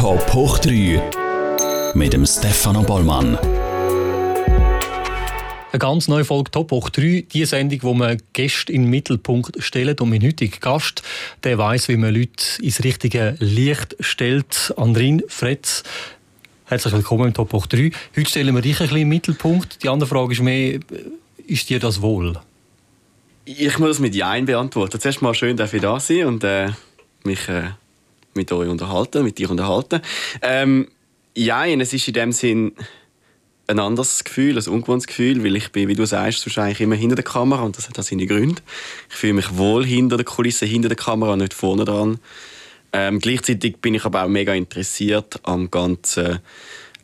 Top hoch 3 mit dem Stefano Bollmann. Eine ganz neue Folge Top hoch 3, die Sendung, wo man Gäste in den Mittelpunkt stellt. Und mein heutiger Gast, der weiß, wie man Leute ins richtige Licht stellt. Andrin Fretz, herzlich willkommen im Top hoch 3. Heute stellen wir dich ein bisschen im Mittelpunkt. Die andere Frage ist mehr, ist dir das wohl? Ich muss das mit Ja beantworten. Zuerst mal schön, dass ich da sein und äh, mich äh, mit euch unterhalten, mit dir unterhalten. Ähm, ja, es ist in dem Sinn ein anderes Gefühl, ein ungewohntes Gefühl, weil ich bin, wie du sagst, wahrscheinlich immer hinter der Kamera und das hat seine Gründe. Ich fühle mich wohl hinter der Kulisse, hinter der Kamera, nicht vorne dran. Ähm, gleichzeitig bin ich aber auch mega interessiert am ganzen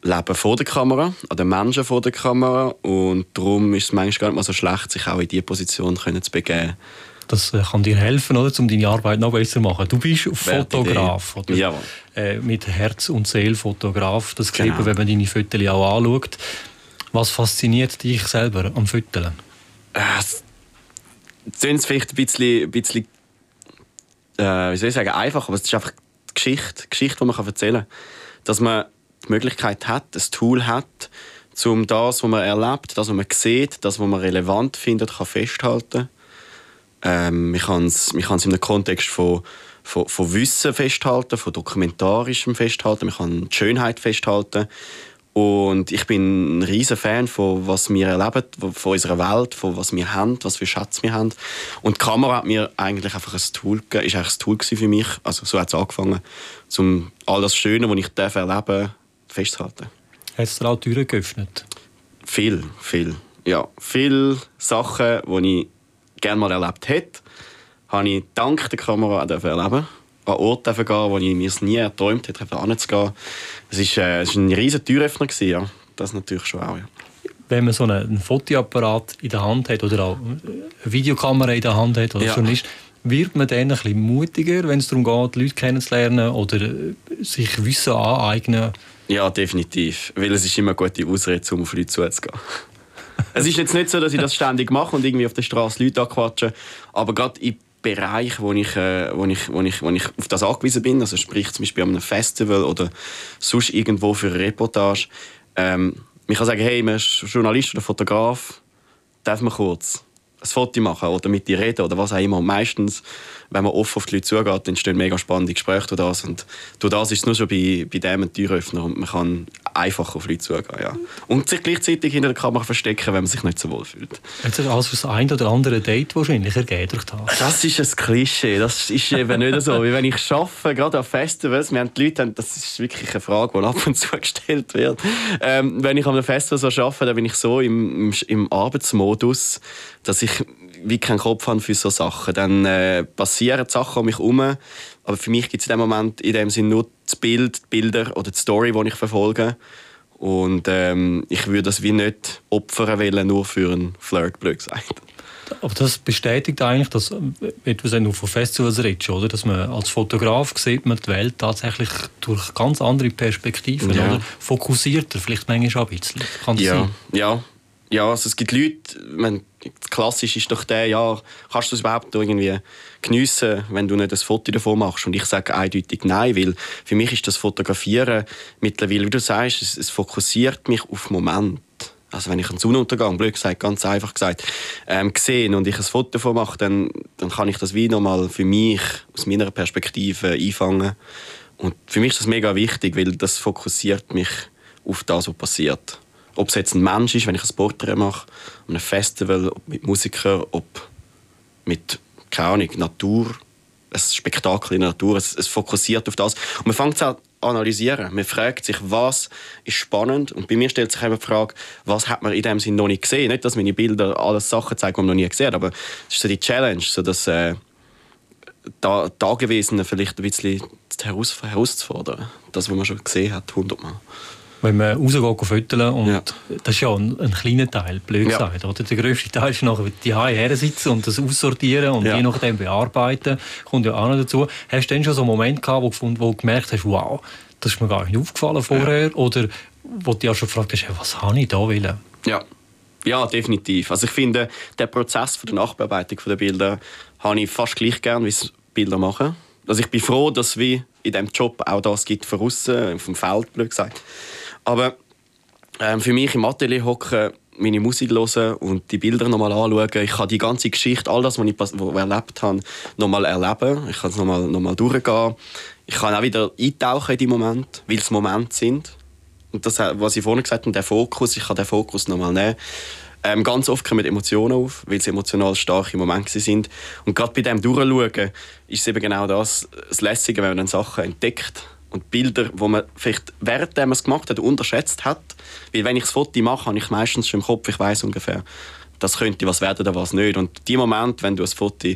Leben vor der Kamera, an den Menschen vor der Kamera und darum ist es manchmal gar nicht mal so schlecht, sich auch in diese Position zu begeben das äh, kann dir helfen, oder, um deine Arbeit noch besser zu machen. Du bist Fotograf, oder? Ja. Äh, mit Herz und Seele Fotograf. Das sieht genau. man, wenn man deine Fotos auch anschaut. Was fasziniert dich selber am Foteln? Äh, es ist vielleicht ein bisschen, ein bisschen äh, wie soll ich sagen, einfach, aber es ist einfach die Geschichte, die Geschichte, die man erzählen kann. Dass man die Möglichkeit hat, ein Tool hat, um das, was man erlebt, das, was man sieht, das, was man relevant findet, kann festhalten ähm, man kann es in einem Kontext von, von, von Wissen festhalten, von dokumentarischem festhalten, man kann die Schönheit festhalten. Und ich bin ein riesen Fan von was wir erleben, von unserer Welt, von was wir haben, was für Schätze wir haben. Und die Kamera hat mir eigentlich einfach ein Tool, ist eigentlich ein Tool für mich. Also so hat es angefangen, um all das Schöne, was ich darf erleben festzuhalten. Hat es dir auch Türen geöffnet? Viel, viel. Ja, viele Sachen, die ich gerne mal erlebt hätte, habe ich dank der Kamera auch erleben an Orte gehen, wo ich mir es nie erträumt hätte, anzugehen. Es war äh, ein riesiger Türöffner. Ja. Das natürlich schon auch. Ja. Wenn man so einen, Fotoapparat in der Hand hat oder auch eine Videokamera in der Hand hat oder ja. Journalist, wird man dann ein bisschen mutiger, wenn es darum geht, Leute kennenzulernen oder sich Wissen aneignen? Ja, definitiv. Weil es ist immer eine gute Ausrede, um auf Leute zuzugehen es ist jetzt nicht so, dass ich das ständig mache und irgendwie auf der Straße Leute anquatsche, aber gerade im Bereich, wo ich, äh, wo, ich, wo, ich, wo ich auf das angewiesen bin, also sprich zum Beispiel an einem Festival oder sonst irgendwo für eine Reportage, ähm, ich kann sagen, hey, man ist Journalist oder Fotograf, darf man kurz ein Foto machen oder mit dir reden oder was auch immer. Und meistens, wenn man offen auf die Leute zugeht, entstehen mega spannende Gespräche durch das. Und durch das ist es nur schon bei, bei dem ein Türöffner und man kann einfach auf Leute zugehen. Ja. Und sich gleichzeitig hinter der Kamera verstecken, wenn man sich nicht so wohl fühlt. Hat sich für das ein oder andere Date wahrscheinlich ergeben durch das? Das ist ein Klischee. Das ist eben nicht so. Wie wenn ich arbeite, gerade auf Festivals, wir haben die Leute, das ist wirklich eine Frage, die ab und zu gestellt wird. Ähm, wenn ich an einem Festival so arbeite, dann bin ich so im, im, im Arbeitsmodus, dass ich wie keinen Kopf habe für so Sachen. Dann äh, passieren Sachen um mich herum, aber für mich gibt es in dem Moment in dem Sinne nur das Bild, die Bilder oder die Story, die ich verfolge. Und ähm, ich würde das wie nicht opfern wollen, nur für einen Flirt, blöd gesagt. Aber das bestätigt eigentlich, dass, wenn du nur von Festivals redest, oder? dass man als Fotograf sieht man die Welt tatsächlich durch ganz andere Perspektiven, ja. oder? fokussierter, vielleicht manchmal auch ein bisschen. Kann ja, sein? ja, ja, also es gibt Leute, klassisch ist doch der, ja, kannst du es überhaupt irgendwie geniessen, wenn du nicht ein Foto davon machst? Und ich sage eindeutig nein, weil für mich ist das Fotografieren mittlerweile, wie du sagst, es, es fokussiert mich auf Moment. Also wenn ich einen Sonnenuntergang, blöd gesagt, ganz einfach gesagt, ähm, gesehen und ich ein Foto davon mache, dann, dann kann ich das wie nochmal für mich aus meiner Perspektive einfangen. Und für mich ist das mega wichtig, weil das fokussiert mich auf das, was passiert. Ob es jetzt ein Mensch ist, wenn ich ein Porträt mache, einem Festival, ob mit Musikern, ob mit, keine Ahnung, Natur, ein Spektakel in der Natur, es, es fokussiert auf das. Und man fängt es an analysieren. Man fragt sich, was ist spannend. Und bei mir stellt sich eben die Frage, was hat man in dem Sinne noch nicht gesehen. Nicht, dass meine Bilder alles Sachen zeigen, die man noch nie gesehen hat, aber es ist so die Challenge, so dass äh, da, Dagewesene vielleicht ein bisschen herauszufordern. Das, was man schon gesehen hat, hundertmal wenn man rausgeht föteln und ja. das ist ja ein, ein kleiner Teil, blöd ja. gesagt. Oder? Der grösste Teil ist nachher die her sitzen und das aussortieren und ja. je nachdem bearbeiten, kommt ja auch noch dazu. Hast du denn schon so einen Moment gehabt, wo, wo du gemerkt hast, wow, das ist mir gar nicht aufgefallen vorher? Ja. Oder wo du dich auch schon gefragt hast, was habe ich da wollen? Ja. Ja, definitiv. Also ich finde, der Prozess von der Nachbearbeitung der Bilder habe ich fast gleich gern, wie Bilder machen. Also ich bin froh, dass wie in diesem Job auch das gibt von außen, dem Feld, blöd gesagt. Aber ähm, für mich im Atelier hocken, meine Musik hören und die Bilder nochmal anschauen. Ich kann die ganze Geschichte, all das, was ich erlebt habe, nochmal erleben. Ich kann es nochmal noch mal durchgehen. Ich kann auch wieder eintauchen in die Momente, weil es Momente sind. Und das, was ich vorhin gesagt habe, der Fokus, ich kann den Fokus nochmal nehmen. Ähm, ganz oft kommen Emotionen auf, weil sie emotional starke Momente sind. Und gerade bei dem Durchschauen ist es eben genau das, das Lässige, wenn man dann Sachen entdeckt und Bilder, wo man vielleicht während man es gemacht hat, unterschätzt hat. Weil wenn ich das Foto mache, habe ich meistens schon im Kopf, ich weiß ungefähr, das könnte was werden oder was nicht. Und die Moment, wenn du ein Foto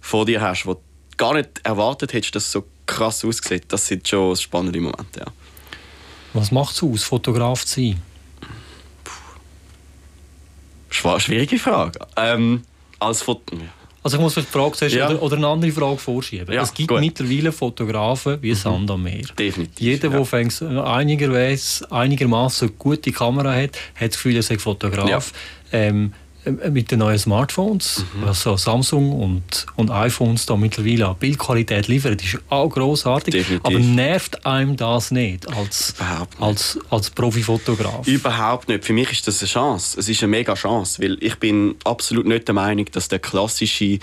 vor dir hast, wo du gar nicht erwartet hättest, dass es so krass aussieht, das sind schon spannende Momente. Ja. Was macht es aus, Fotograf zu sein? Puh. Schwierige Frage. Ähm, als Foto also ich muss die Frage zuerst ja. oder, oder, eine andere Frage vorschieben. Ja, es gibt gut. mittlerweile Fotografen wie mhm. Sand am Meer. Definitiv. Jeder, ja. der einigermaßen einigermaßen gute Kamera hat, hat das Gefühl, er sei Fotograf. Ähm, äh, mit den neuen Smartphones, mhm. also Samsung und, und iPhones da mittlerweile Bildqualität liefern, ist auch großartig. Definitiv. Aber nervt einem das nicht als, nicht. als, als Profifotograf? Überhaupt nicht. Für mich ist das eine Chance. Es ist eine mega Chance, weil ich bin absolut nicht der Meinung, dass der klassische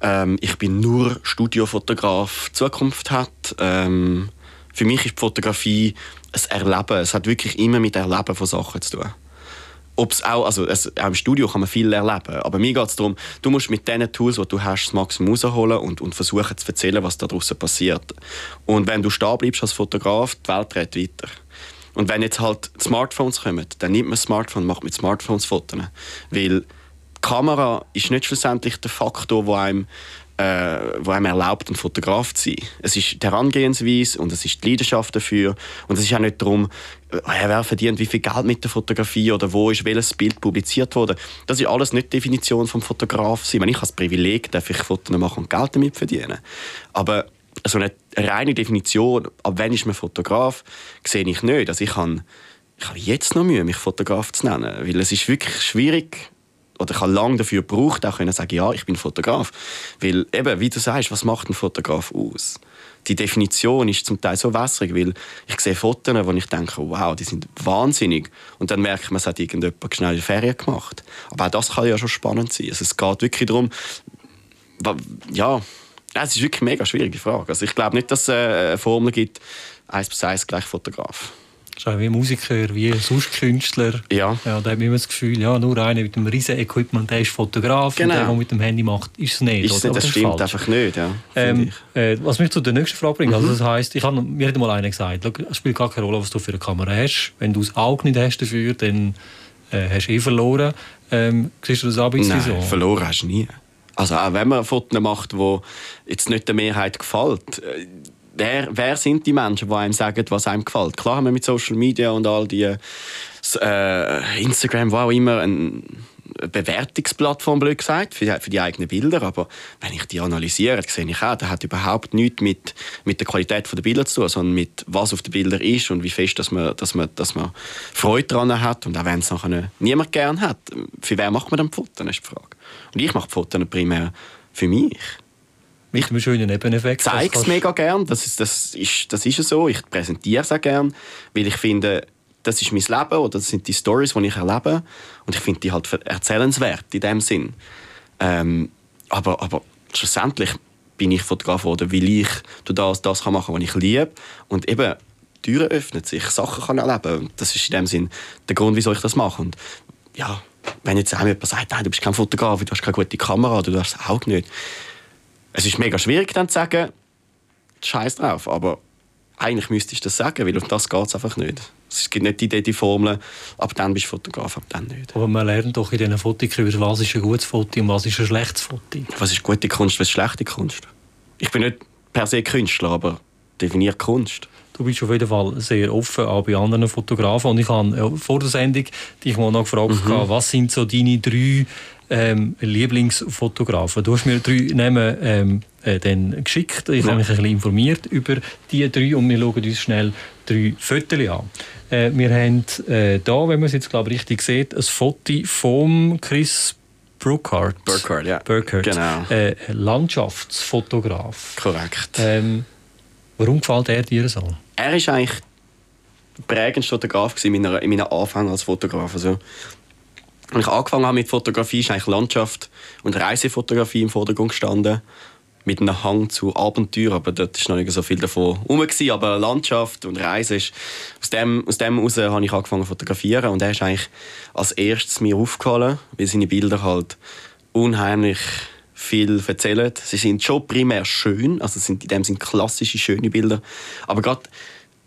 ähm, ich bin nur Studiofotograf Zukunft hat. Ähm, für mich ist die Fotografie ein Erleben. Es hat wirklich immer mit Erleben von Sachen zu tun ob's auch, also es, auch im Studio kann man viel erleben, aber mir geht es darum, du musst mit den Tools, die du hast, das Maximum rausholen und, und versuchen zu erzählen, was da draußen passiert. Und wenn du stehen bleibst als Fotograf, die Welt dreht weiter. Und wenn jetzt halt Smartphones kommen, dann nimmt man das Smartphone und macht mit Smartphones Fotos. Weil die Kamera ist nicht schlussendlich der Faktor, der einem äh, wo einem erlaubt, ein Fotograf zu sein. Es ist die Herangehensweise und es ist die Leidenschaft dafür. Und es ist auch nicht darum, äh, wer verdient wie viel Geld mit der Fotografie oder wo ist welches Bild publiziert worden. Das ist alles nicht die Definition vom Fotograf sein. Wenn ich als Privileg darf ich Fotos machen und Geld damit verdienen. Aber so eine reine Definition, ab wann ist man Fotograf, sehe ich nicht. Also ich habe ich habe jetzt noch Mühe, mich Fotograf zu nennen, weil es ist wirklich schwierig, oder ich habe lange dafür gebraucht, auch können sagen, ja, ich bin Fotograf. Weil eben, wie du sagst, was macht ein Fotograf aus? Die Definition ist zum Teil so wässrig, weil ich sehe Fotos, wo ich denke, wow, die sind wahnsinnig. Und dann merke ich, man hat irgendjemand schnell Ferien gemacht. Aber auch das kann ja schon spannend sein. Also es geht wirklich darum, ja, es ist wirklich eine mega schwierige Frage. Also ich glaube nicht, dass es eine Formel gibt, 1 plus 1 gleich Fotograf ist auch wie Musiker, wie sonst Künstler. Ja. ja da hat man immer das Gefühl, ja, nur einer mit einem riesen Equipment, der ist Fotograf genau. und der, der mit dem Handy macht, ist es nicht. Ist nicht das, das stimmt falsch. einfach nicht, ja. Ähm, äh, was mich zu der nächsten Frage bringt, also mhm. also das heisst, ich habe mir hat mal einer gesagt, es spielt gar keine Rolle, was du für eine Kamera hast. Wenn du das Auge nicht hast dafür, dann äh, hast du eh verloren. Ähm, siehst du das auch ein bisschen Nein, so? verloren hast du nie. Also auch wenn man Fotos macht, die jetzt nicht der Mehrheit gefällt, äh, wer, wer sind die Menschen, die einem sagen, was einem gefällt? Klar haben wir mit Social Media und all die äh, Instagram, wo auch immer, eine Bewertungsplattform, blöd gesagt, für die, für die eigenen Bilder. Aber wenn ich die analysiere, sehe ich auch, das hat überhaupt nichts mit, mit der Qualität der Bilder zu tun, sondern mit was auf den Bildern ist und wie fest dass man, dass man, dass man Freude daran hat. Und auch wenn es nachher niemand gern hat, für wen macht man dann Fotos, ist die Frage. Und ich mache Fotos primär für mich. Mit einem schönen Nebeneffekt. Ich zeige es mega gern, das ist, das, ist, das ist so. Ich präsentiere es auch gern, weil ich finde, das ist mein Leben oder das sind die Stories, die ich erlebe und ich finde die halt erzählenswert in dem Sinn. Ähm, aber, aber schlussendlich bin ich Fotograf geworden, weil ich das, das kann machen kann, was ich liebe und eben Türen öffnen sich, Sachen kann erleben. Das ist in dem Sinn der Grund, wieso ich das mache. Und ja, wenn jetzt jemand sagt, nein, du bist kein Fotograf, du hast keine gute Kamera, du hast das Auge nicht, es ist mega schwierig dann zu sagen, scheiß drauf, aber eigentlich müsste ich das sagen, weil auf das geht es einfach nicht. Es gibt nicht die Idee, die Formel, ab dann bist du Fotograf, ab dann nicht. Aber man lernt doch in diesen Fotokursen, was ist ein gutes Foto und was ist ein schlechtes Foto. Was ist gute Kunst, was ist schlechte Kunst? Ich bin nicht per se Künstler, aber definiert Kunst. Du bist auf jeden Fall sehr offen, auch bei anderen Fotografen. Und ich habe vor der Sendung dich mal noch gefragt, mhm. was sind so deine drei ähm, Lieblingsfotografen. Du hast mir drei Namen ähm, äh, dann geschickt. Ich ja. habe mich ein bisschen informiert über die drei und wir schauen uns schnell drei Fotos an. Äh, wir haben äh, da, wenn man es jetzt glaube richtig sieht, ein Foto von Chris Burkhardt. Burkhardt, ja. Burkhardt. Genau. Äh, Landschaftsfotograf. Korrekt. Ähm, Warum gefällt er dir so? Er ist eigentlich prägendste Fotograf in meiner, in meiner Anfang als Fotograf. Also, als ich angefangen habe mit Fotografie, ist eigentlich Landschaft und Reisefotografie im Vordergrund gestanden. Mit einem Hang zu Abenteuer, aber dort war noch nicht so viel davon herum. Aber Landschaft und Reise ist... Aus dem, aus dem heraus habe ich angefangen zu fotografieren und er ist eigentlich als erstes mir aufgefallen, weil seine Bilder halt unheimlich viel erzählen. Sie sind schon primär schön, also sind in dem sind klassische schöne Bilder, aber gerade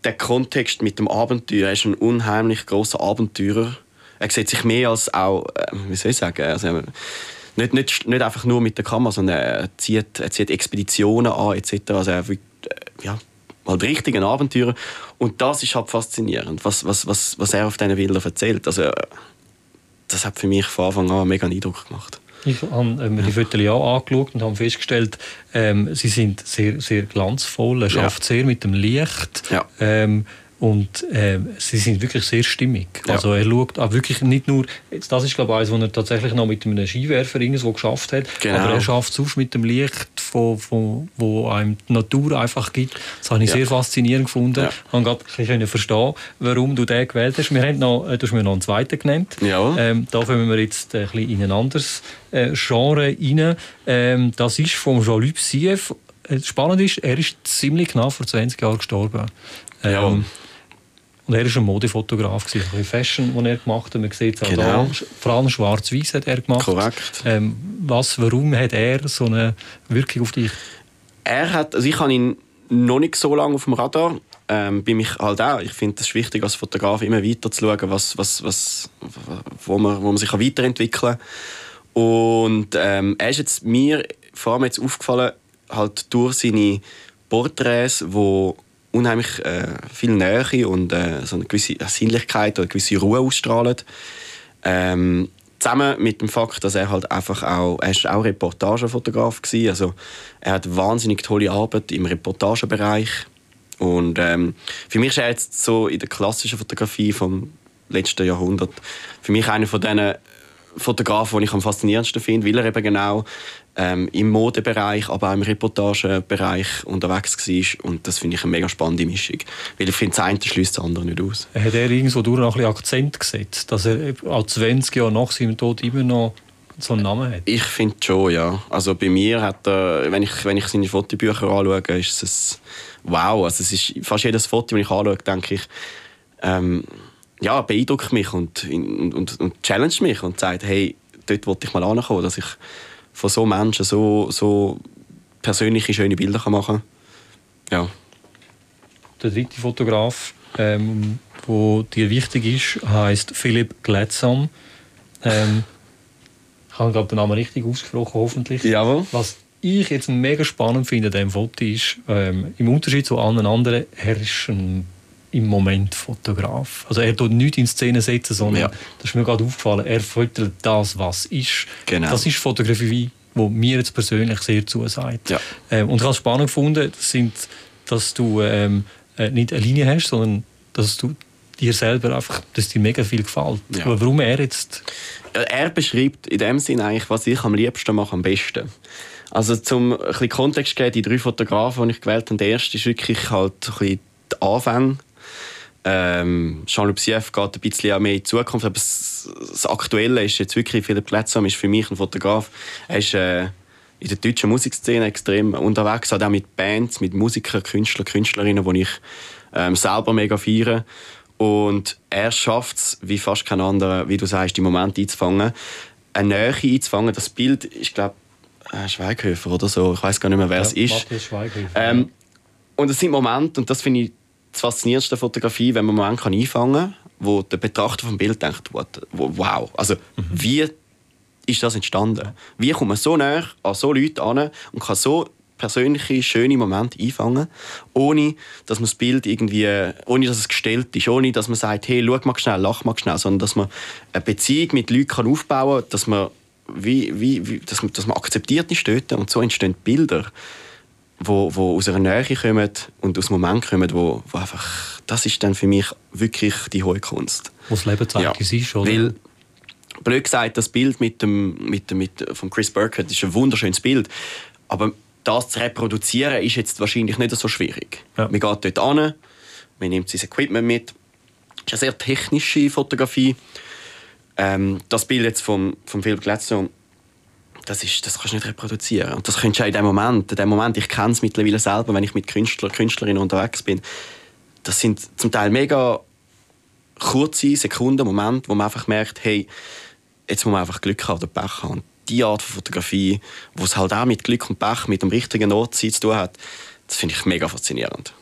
der Kontext mit dem Abenteuer, er ist ein unheimlich großer Abenteurer er sieht sich mehr als auch, äh, wie soll ich sagen, also, nicht, nicht, nicht einfach nur mit der Kamera, sondern er zieht, er zieht Expeditionen an etc. Also er wird, äh, ja, halt richtig ein Abenteurer. Und das ist halt faszinierend, was, was, was, was er auf diesen Bildern erzählt. Also, das hat für mich von Anfang an einen mega Eindruck gemacht. Ich habe äh, mir die Fotos auch angeschaut und habe festgestellt, ähm, sie sind sehr, sehr glanzvoll. Er schafft ja. sehr mit dem Licht. Ja. Ähm, und äh, sie sind wirklich sehr stimmig. Ja. Also er schaut auch wirklich nicht nur, jetzt, das ist glaube ich eines, was er tatsächlich noch mit einem Skiwerfer irgendwo geschafft hat, genau. aber er schafft es auch mit dem Licht, von, von, wo einem die Natur einfach gibt. Das habe ich ja. sehr faszinierend gefunden. Ja. Ich konnte gerade verstehen, warum du den gewählt hast. Wir haben noch, äh, du hast mir noch einen zweiten genannt. Ja. Ähm, da kommen wir jetzt ein bisschen in ein anderes äh, Genre rein. Ähm, das ist von Jean-Luc Sieff. Äh, spannend ist, er ist ziemlich genau vor 20 Jahren gestorben. Ähm. Und er war ein Modefotograf, ein Fashion, das er gemacht hat. Man sieht es auch genau. da. Vor allem schwarz-weiß hat er gemacht. Korrekt. Ähm, was, warum hat er so eine Wirkung auf dich? Er hat, also ich habe ihn noch nicht so lange auf dem Radar. Ähm, bei mich halt auch. Ich finde es wichtig, als Fotograf immer weiter zu schauen, was, was, was, wo, man, wo man sich weiterentwickeln kann. Und ähm, er ist jetzt mir vor allem jetzt aufgefallen, halt durch seine Porträts, die unheimlich äh, viel Nähe und äh, so eine gewisse Sinnlichkeit oder eine gewisse Ruhe ausstrahlt. Ähm, zusammen mit dem Fakt, dass er halt einfach auch, er ist auch Reportagefotograf gewesen, also er hat wahnsinnig tolle Arbeit im Reportagebereich und ähm, für mich ist er jetzt so in der klassischen Fotografie vom letzten Jahrhundert für mich einer von diesen Fotografen, den ich am faszinierendsten finde, weil er eben genau ähm, im Modebereich, aber auch im Reportagebereich unterwegs war. Und das finde ich eine mega spannende Mischung. Weil ich finde, das eine schließt das andere nicht aus. Hat er irgendwo durch noch ein bisschen Akzent gesetzt, dass er auch 20 Jahre nach seinem Tod immer noch so einen Namen hat? Ich finde schon, ja. Also bei mir hat er, wenn ich, wenn ich seine Fotobücher anschaue, ist es wow. Also es ist fast jedes Foto, das ich anschaue, denke ich, ähm, ja, beeindruckt mich und, und, und, und challenge mich und sagt, hey, dort wollte ich mal ankommen, dass ich von so Menschen so, so persönliche, schöne Bilder machen kann. Ja. Der dritte Fotograf, ähm, wo dir wichtig ist, heißt Philipp Gladson. Ähm, ich habe glaube den Namen richtig ausgesprochen, hoffentlich. Jawohl. Was ich jetzt mega spannend finde an diesem Foto ist, ähm, im Unterschied zu allen anderen, er ein im Moment Fotograf. Also er tut nichts in Szene setzen, sondern ja. das ist mir gerade aufgefallen, er fotografiert das, was ist. Genau. Das ist Fotografie, wo mir jetzt persönlich sehr zusagt. Ja. Ähm, und ich habe es spannend gefunden, sind, dass du ähm, äh, nicht eine Linie hast, sondern dass du dir selber einfach, dass dir mega viel gefällt. Ja. Aber warum er jetzt? Er beschreibt in dem Sinn eigentlich, was ich am liebsten mache, am besten. Also zum ein bisschen Kontext geben, die drei Fotografen, die ich gewählt habe, der erste ist wirklich halt ein bisschen die Anfänge ähm, Jean-Luc Sieff geht ein bisschen mehr in die Zukunft, aber das, das Aktuelle ist jetzt wirklich, Philipp Glätzam ist für mich ein Fotograf. Er ist äh, in der deutschen Musikszene extrem unterwegs, auch mit Bands, mit Musikern, Künstlern, Künstlerinnen, die ich ähm, selber mega feiere. Und er schafft es, wie fast kein anderer, wie du sagst, die Momente einzufangen, eine Nähe einzufangen. Das Bild, ich glaube, äh, Schweighöfer oder so, ich weiß gar nicht mehr, wer ja, es ist. Ähm, und es sind Momente, und das finde ich das faszinierendste Fotografie, wenn man einen Moment einfangen kann, wo der Betrachter vom Bild denkt, wow, also mhm. wie ist das entstanden? Wie kommt man so näher an so Leute an und kann so persönliche, schöne Momente einfangen, ohne dass man das Bild irgendwie, ohne dass es gestellt ist, ohne dass man sagt, hey, schau mal schnell, lach mal schnell, sondern dass man eine Beziehung mit Leuten aufbauen kann, dass man, wie, wie, wie, dass man, dass man akzeptiert ist dort und so entstehen Bilder wo, wo aus einer Nähe kommen und aus Momenten kommen, wo, wo einfach, das ist dann für mich wirklich die hohe Kunst. Wo das Leben zeigt, ja. ist, oder? Weil, blöd gesagt, das Bild mit dem, mit dem, mit, von Chris Burkett ist ein wunderschönes Bild, aber das zu reproduzieren ist jetzt wahrscheinlich nicht so schwierig. Ja. Man geht dort an, man nimmt sein Equipment mit. Das ist eine sehr technische Fotografie. Ähm, das Bild jetzt vom, vom Philipp Glätzner, das, ist, das kannst du nicht reproduzieren. Und das könntest du auch in dem Moment, in dem Moment, ich kenne es mittlerweile selber, wenn ich mit Künstler, Künstlerinnen unterwegs bin, das sind zum Teil mega kurze Sekunden, Momente, wo man einfach merkt, hey, jetzt muss man einfach Glück haben oder Pech haben. Und die Art von Fotografie, wo es halt auch mit Glück und Pech, mit dem richtigen Ort zu tun hat, das finde ich mega faszinierend.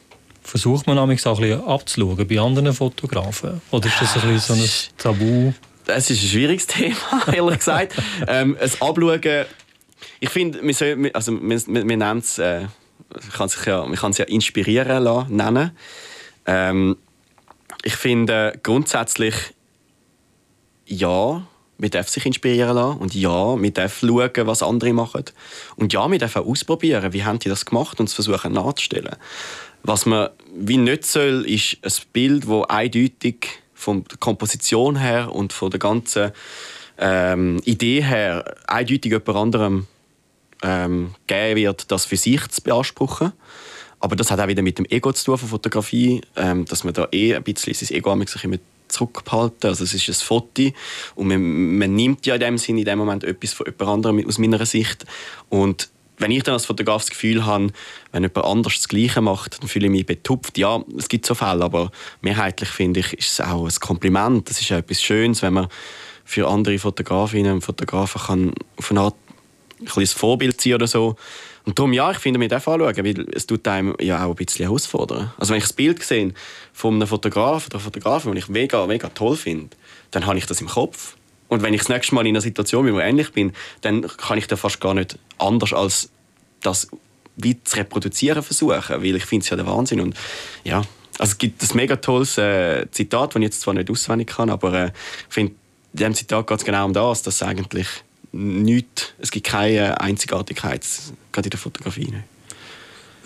Versucht man nämlich auch ein bisschen abzuschauen bei anderen Fotografen? Oder ist das ein bisschen so ein Tabu? Das ist ein schwieriges Thema, ehrlich gesagt. ähm, ein Abschauen, ich finde, wir, also wir, wir, wir nennen es, äh, kann sich ja, man kann es ja inspirieren lassen, nennen. Ähm, ich finde grundsätzlich, ja, man darf sich inspirieren lassen und ja, man darf schauen, was andere machen. Und ja, man darf auch ausprobieren, wie haben die das gemacht und es versuchen nachzustellen. Was man wie nicht soll, ist ein Bild, das eindeutig von der Komposition her und von der ganzen ähm, Idee her eindeutig jemand anderem ähm, geben wird, das für sich zu beanspruchen. Aber das hat auch wieder mit dem Ego zu tun von Fotografie, ähm, dass man da eh ein bisschen sein Ego sich immer zurückbehalten. Also es ist ein Foto und man, man nimmt ja in dem Sinne in dem Moment etwas von jemand anderem aus meiner Sicht und wenn ich dann als Fotograf das Gefühl habe, wenn jemand anders das Gleiche macht, dann fühle ich mich betupft. Ja, es gibt so Fälle, aber mehrheitlich finde ich, ist es auch ein Kompliment. Es ist auch etwas Schönes, wenn man für andere Fotografinnen und Fotografen kann auf eine Art ein, ein Vorbild sein oder so. Und darum, ja, ich finde, wir dürfen anschauen, weil es tut einem ja auch ein bisschen herausfordern. Also wenn ich das Bild sehe von einem Fotograf oder Fotografen, den ich mega, mega toll finde, dann habe ich das im Kopf. Und wenn ich das nächste Mal in einer Situation bin, wo ich ähnlich bin, dann kann ich da fast gar nicht anders als das wie zu reproduzieren versuchen, weil ich finde es ja der Wahnsinn. Und ja, also es gibt ein mega tolles äh, Zitat, das ich jetzt zwar nicht auswendig kann, aber äh, ich finde, in diesem Zitat geht es genau um das, dass eigentlich nichts, es gibt keine Einzigartigkeit, gerade in der Fotografie. Nicht.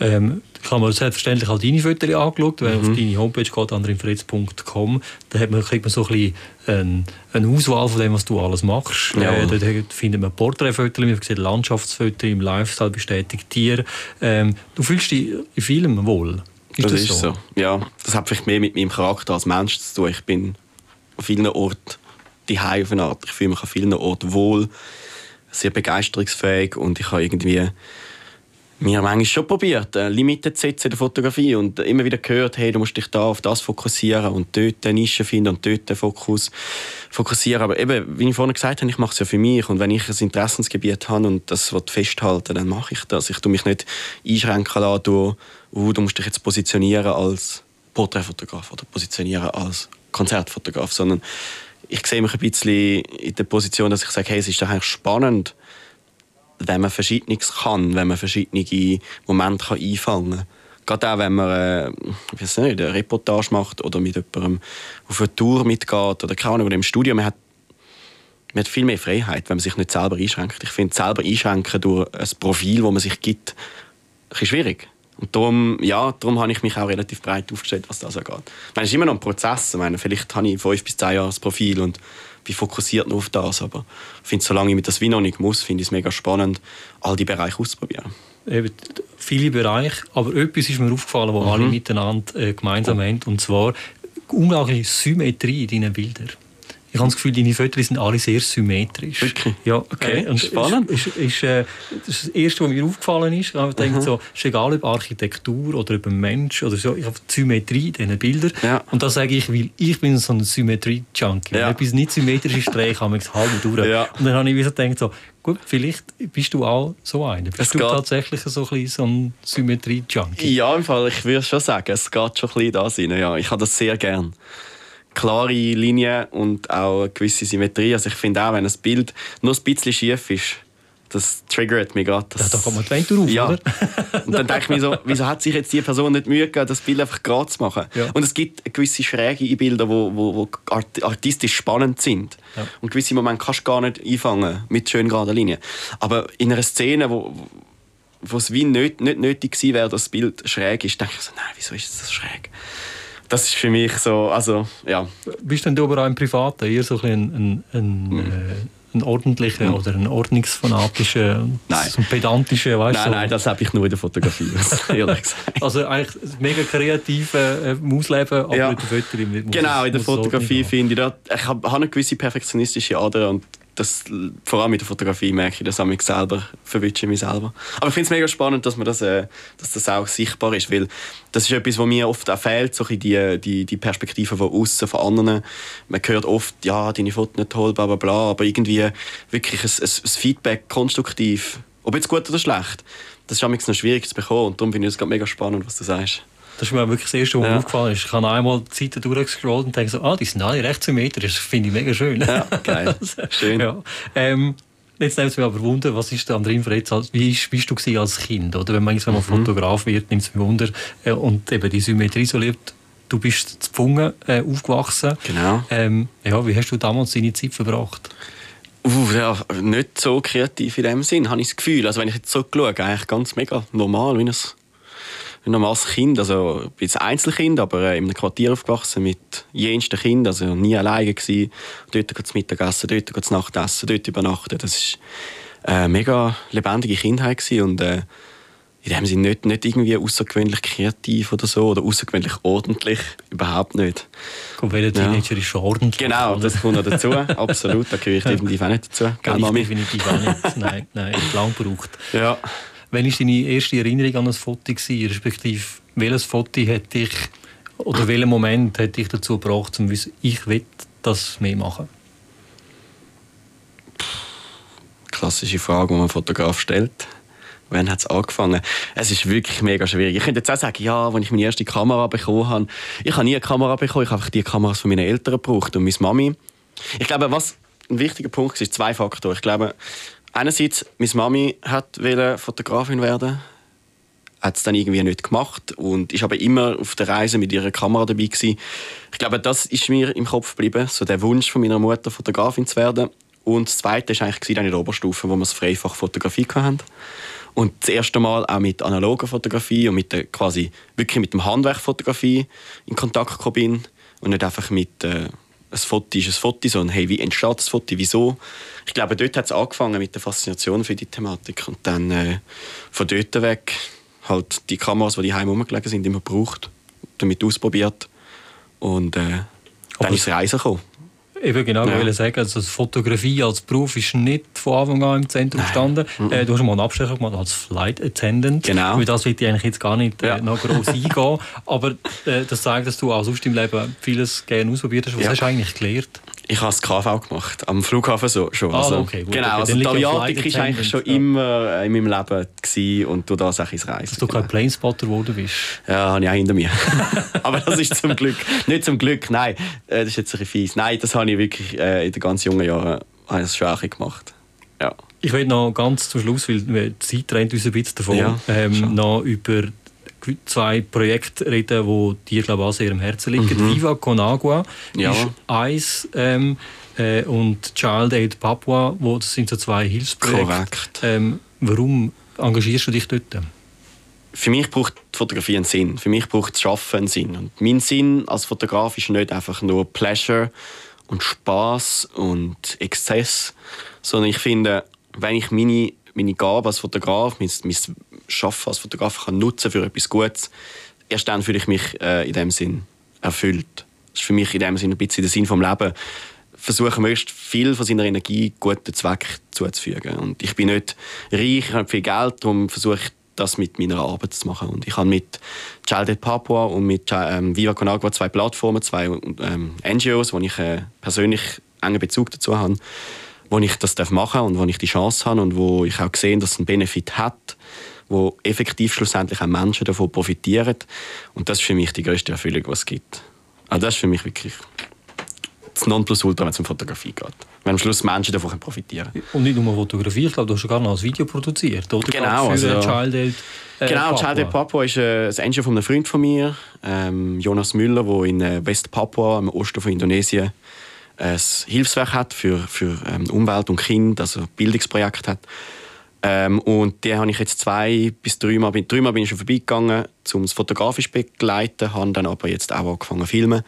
Ähm, ich habe mir selbstverständlich auch deine Fotos angeschaut. Wenn mhm. auf deine Homepage geht, andrinfritz.com, da hat man, kriegt man so ein bisschen eine, eine Auswahl von dem, was du alles machst. Ja. Äh, dort findet man Porträtfotos, man sieht Landschaftsfotos, im Lifestyle bestätigt Tiere. Ähm, du fühlst dich in vielem wohl. Ist das, das ist so? so? Ja, das hat vielleicht mehr mit meinem Charakter als Mensch zu tun. Ich bin an vielen Orten die auf eine Art. Ich fühle mich an vielen Orten wohl, sehr begeisterungsfähig und ich habe irgendwie wir haben manchmal schon probiert, äh, Limiten zu setzen in der Fotografie und immer wieder gehört, hey, du musst dich da auf das fokussieren und dort eine Nische finden und dort den Fokus fokussieren. Aber eben, wie ich vorhin gesagt habe, ich mache es ja für mich und wenn ich ein Interessensgebiet habe und das festhalten dann mache ich das. Ich tue mich nicht einschränken lassen durch, uh, du musst dich jetzt positionieren als Porträtfotograf oder positionieren als Konzertfotograf, sondern ich sehe mich ein bisschen in der Position, dass ich sage, hey, es ist eigentlich spannend, wenn man Verschiedenes kann, wenn man verschiedene Momente kann einfangen kann. Gerade auch, wenn man äh, nicht, eine Reportage macht oder mit jemandem auf eine Tour mitgeht oder keine Ahnung, im Studio. Man hat, man hat viel mehr Freiheit, wenn man sich nicht selber einschränkt. Ich finde, selber einschränken durch ein Profil, das man sich gibt, ein schwierig. Und darum, ja, darum habe ich mich auch relativ breit aufgestellt, was das angeht. Ich es ist immer noch ein Prozess. Ich meine, vielleicht habe ich fünf bis zehn Jahre das Profil und bin fokussiert nur auf das. Aber ich finde, solange ich mit das wie noch nicht muss, finde ich es mega spannend, all die Bereiche auszuprobieren. Eben, viele Bereiche, aber etwas ist mir aufgefallen, wo mhm. alle miteinander äh, gemeinsam oh. haben, und zwar unglaubliche Symmetrie in deinen Bildern. Ich habe das Gefühl, deine Fotos sind alle sehr symmetrisch. Wirklich? Ja. Okay, äh, spannend. Ist, ist, ist, äh, das, ist das Erste, was mir aufgefallen ist. Ich denke, so, ist egal ob Architektur oder über Mensch oder so, ich habe die Symmetrie in diesen Bildern. Ja. Und das sage ich, weil ich bin so ein Symmetrie-Junkie. Ja. Wenn etwas nicht symmetrisch ist, drehe ich es halb durch. Ja. Und dann habe ich so gedacht, so, gut, vielleicht bist du auch so einer. Bist es du tatsächlich so ein, so ein Symmetrie-Junkie? Ja, im Fall, ich würde schon sagen, es geht schon ein bisschen da rein. Ja, ich habe das sehr gern klare Linien und auch eine gewisse Symmetrie. Also ich finde auch, wenn ein Bild nur ein bisschen schief ist, das triggert mich gerade. Ja, da kommt man die Ventur auf, ja. oder? und dann denke ich mir so, wieso hat sich jetzt die Person nicht Mühe gegeben, das Bild einfach gerade zu machen? Ja. Und es gibt gewisse Schräge Bilder, die wo, wo, wo artistisch spannend sind. Ja. Und gewisse Momente kannst du gar nicht einfangen mit schön geraden Linien. Aber in einer Szene, wo, wo es wie nicht, nicht nötig gewesen wäre, dass das Bild schräg ist, denke ich so, nein, wieso ist das schräg? Das ist für mich so, also, ja. Bist denn du aber auch im Privaten eher so ein, ein, ein, mhm. ein ordentlicher mhm. oder ein ordnungsfanatischer, nein. ein pedantischer, weißt Nein, so. nein, das habe ich nur in der Fotografie, ehrlich gesagt. Also eigentlich mega kreativ äh, ausleben, aber ja. in der Fotographie Genau, in der Fotografie finde ich, das, ich habe eine gewisse perfektionistische Ader und das, vor allem mit der Fotografie merke ich das an mich selber, verwünsche mich selber. Aber ich finde es mega spannend, dass, man das, äh, dass das auch sichtbar ist, weil das ist etwas, was mir oft auch fehlt, so die, die, die Perspektive von außen, von anderen. Man hört oft, ja, deine Fotos nicht toll, bla bla bla, aber irgendwie wirklich ein, ein, ein Feedback konstruktiv, ob jetzt gut oder schlecht, das ist noch schwierig zu bekommen und darum finde ich es mega spannend, was du sagst. Das ist mir wirklich das erste, was ja. mir aufgefallen ist. Ich habe einmal die Seite durchgescrollt und denke so, ah, die sind alle recht symmetrisch. Das finde ich mega schön. Ja, geil. Schön. Ja. Ähm, Jetzt nimmt es mich aber Wunder, was ist der Andrin Fretz, wie bist du als Kind? Oder wenn man irgendwann mal mhm. Fotograf wird, nimmt es mich Wunder äh, und eben die Symmetrie so lebt. Du bist zu Pfungen äh, aufgewachsen. Genau. Ähm, ja, wie hast du damals deine Zeit verbracht? Uh, ja, nicht so kreativ in dem Sinn, habe ich das Gefühl. Also wenn ich jetzt so schaue, eigentlich ganz mega normal, wie es ein normales Kind, also ich bin ein Einzelkind, aber äh, in einem Quartier aufgewachsen mit jensten Kindern, also nie alleine gewesen. Dort zum Mittagessen, dort zum Nachtessen, dort übernachten. Das war eine mega lebendige Kindheit gewesen und äh, in dem Sinne nicht, nicht irgendwie außergewöhnlich kreativ oder so oder außergewöhnlich ordentlich, überhaupt nicht. Komm, welcher Teenager ja. ist schon ordentlich? Genau, das kommt noch dazu, absolut, da gehöre ich definitiv auch nicht dazu. Gell, Mami? Definitiv auch nicht, nein, nein, lang gebraucht. Ja. Wann war deine erste Erinnerung an ein Foto? Respektive, welches Foto hat dich, oder welcher Moment hat dich dazu gebracht, um ich will das mehr machen? Klassische Frage, die man Fotograf stellt. Wann hat es angefangen? Es ist wirklich mega schwierig. Ich könnte jetzt auch sagen, ja, als ich meine erste Kamera bekommen habe, ich habe nie eine Kamera bekommen, ich habe einfach die Kameras von meinen Eltern gebraucht und meine Mami. Ich glaube, was ein wichtiger Punkt ist, ist zwei Faktoren. Ich glaube, einerseits, meine Mami hat Fotografin werden hat es dann irgendwie nicht gemacht und ist aber immer auf der Reise mit ihrer Kamera dabei gewesen. Ich glaube, das ist mir im Kopf geblieben, so der Wunsch von meiner Mutter, Fotografin zu werden. Und das Zweite war eigentlich dann in der Oberstufe, wo wir das Freifach Fotografie hatten. Und das erste Mal auch mit analoger Fotografie und mit der, quasi wirklich mit dem Handwerk Fotografie in Kontakt gekommen bin und nicht einfach mit äh, ein Foto ist ein Foto, sondern hey, wie entsteht das Foto, wieso? Ich glaube, dort hat es angefangen mit der Faszination für die Thematik und dann äh, von dort weg halt die Kameras, die heim rumgelegen sind, immer gebraucht, damit ausprobiert und äh, dann ist Reisen gekommen. Eben genau, ja. ich sagen, also Fotografie als Beruf ist nicht von Anfang an im Zentrum gestanden. Äh, du hast mal einen Abstecher gemacht als Flight Attendant. Genau. Über das will ich eigentlich jetzt gar nicht äh, ja. noch groß eingehen. Aber äh, das zeigt, dass du auch sonst im Leben vieles gerne ausprobiert hast. Was ja. hast du eigentlich gelernt? Ich habe das KV gemacht, am Flughafen so, schon. Ah, also, okay, gut, genau, also die Aviatik war eigentlich schon immer äh, in meinem Leben gewesen und du das auch ins Reisen. Dass du kein genau. Planespotter geworden bist? Ja, habe ich auch hinter mir. Aber das ist zum Glück, nicht zum Glück, nein, äh, das ist jetzt ein bisschen fies. Nein, das habe ich wirklich äh, in den ganz jungen Jahren habe ich das gemacht. Ja. Ich will noch ganz zum Schluss, weil die Zeit rennt uns ein bisschen davon, ja, ähm, noch über zwei Projekte reden, die dir glaube ich, auch sehr am Herzen liegen. Mhm. Viva Con Agua ja. ist eins ähm, äh, und Child Aid Papua, wo, das sind so zwei Hilfsprojekte. Ähm, warum engagierst du dich dort? Für mich braucht die Fotografie einen Sinn. Für mich braucht das Schaffen einen Sinn. Und mein Sinn als Fotograf ist nicht einfach nur Pleasure und Spaß und Exzess, sondern ich finde, wenn ich meine meine Gabe als Fotograf, mein, mein Schaffen als Fotograf kann nutzen für etwas Gutes, erst dann fühle ich mich äh, in dem Sinn erfüllt. Das ist für mich in dem Sinn ein bisschen der Sinn vom Leben. Versuchen möglichst viel von seiner Energie guten Zweck zuzufügen. Und ich bin nicht reich, ich habe viel Geld, darum versuche ich das mit meiner Arbeit zu machen. Und ich habe mit Child Papua und mit ähm, Viva Con Agua zwei Plattformen, zwei ähm, NGOs, wo ich äh, persönlich engen Bezug dazu habe wo ich das machen darf und wo ich die Chance habe und wo ich auch sehe, dass es einen Benefit hat, wo effektiv schlussendlich auch Menschen davon profitieren. Und das ist für mich die größte Erfüllung, die es gibt. Also das ist für mich wirklich das Nonplusultra, wenn es um Fotografie geht. Wenn am Schluss Menschen davon profitieren können. Und nicht nur Fotografie, ich glaube, du hast sogar noch ein Video produziert, oder? Genau. Für also, Child Aid, äh, genau, Papua. Child Aid Papua ist äh, das Engine von einem Freund von mir, ähm, Jonas Müller, der in äh, West Papua, im Osten von Indonesien, ein Hilfswerk hat für, für ähm, Umwelt und Kind, also ein Bildungsprojekt hat. Ähm, und die habe ich jetzt zwei bis drei Mal, drei Mal bin ich schon vorbeigegangen, um es fotografisch zu begleiten, habe dann aber jetzt auch angefangen zu filmen.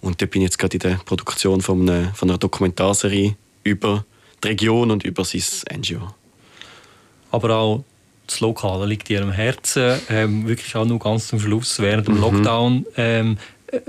Und da bin ich jetzt gerade in der Produktion von einer, von einer Dokumentarserie über die Region und über sein NGO. Aber auch das Lokale liegt dir am Herzen. Ähm, wirklich auch nur ganz zum Schluss, während dem mhm. Lockdown ähm,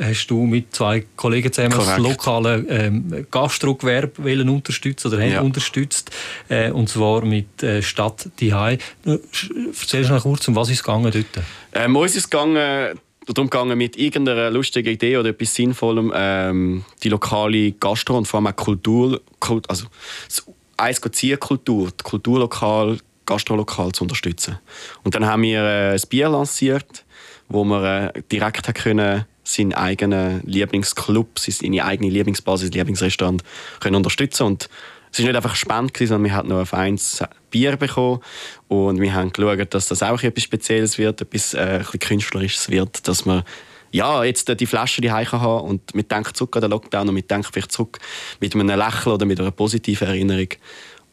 hast du mit zwei Kollegen zusammen Korrekt. das lokale ähm, Gastrogewerbe unterstützen oder haben ja. unterstützt. Äh, und zwar mit äh, Stadt Dihai. Erzähl mal kurz, um was ist es gegangen dort? Ähm, uns ist es gegangen, darum gegangen, mit irgendeiner lustigen Idee oder etwas Sinnvollem ähm, die lokale Gastro und vor allem auch Kultur, also das Eis Kultur, die Kulturlokal, Gastrolokal zu unterstützen. Und dann haben wir äh, ein Bier lanciert, wo wir äh, direkt können seinen eigenen Lieblingsclub, seine eigene Lieblingsbasis, Lieblingsrestaurant können unterstützen. Und es war nicht einfach spannend, sondern wir hatten noch ein feines Bier bekommen. Und wir haben geschaut, dass das auch etwas Spezielles wird, etwas äh, Künstlerisches wird, dass man ja, jetzt die Flasche die haben und wir denken zurück an den Lockdown und wir denken vielleicht zurück mit einem Lächeln oder mit einer positiven Erinnerung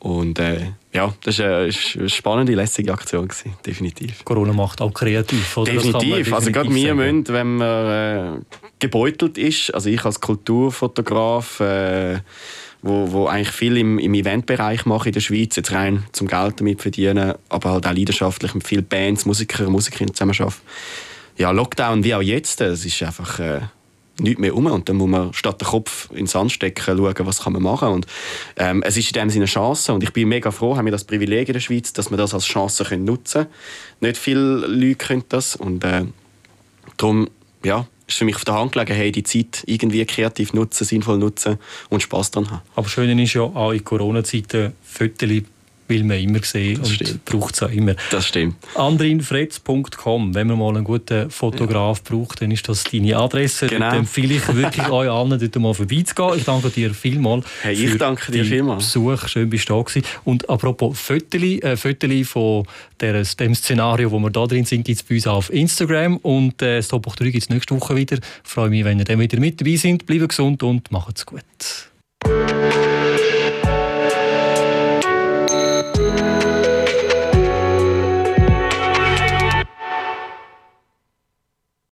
und äh, ja, das war eine, eine spannende, lässige Aktion, gewesen, definitiv. Corona macht auch kreativ, oder? Definitiv. Also gerade wir müssen, wenn man äh, gebeutelt ist, also ich als Kulturfotograf, äh, wo, wo eigentlich viel im, im Eventbereich mache in der Schweiz, jetzt rein zum Geld damit verdienen, aber halt auch leidenschaftlich mit vielen Bands, Musiker, und Musikerinnen zusammen arbeiten. Ja, Lockdown wie auch jetzt, das ist einfach... Äh, nichts mehr um und dann muss man statt den Kopf in den Sand stecken schauen, was kann man machen und ähm, es ist in dem Sinne eine Chance und ich bin mega froh, haben wir das Privileg in der Schweiz, dass wir das als Chance können nutzen können. Nicht viele Leute können das und äh, darum, ja, ist für mich auf der Hand gelegen, hey, die Zeit irgendwie kreativ nutzen, sinnvoll nutzen und Spaß daran haben. Aber schön ist ja auch in Corona-Zeiten Fotos will man immer sehen das und braucht es auch immer. Das stimmt. Andrinfretz.com, wenn man mal einen guten Fotograf ja. braucht, dann ist das deine Adresse. Genau. Dann empfehle ich wirklich euch allen, dort mal vorbeizugehen. Ich danke dir vielmals hey, ich für danke dir vielmals. Besuch. Schön, bist du da gewesen. Und apropos Föteli, äh, Föteli von der, dem Szenario, wo wir da drin sind, gibt es bei uns auf Instagram. Und äh, das Top 3 gibt es nächste Woche wieder. Ich freue mich, wenn ihr dann wieder mit dabei seid. Bleibt gesund und macht's gut.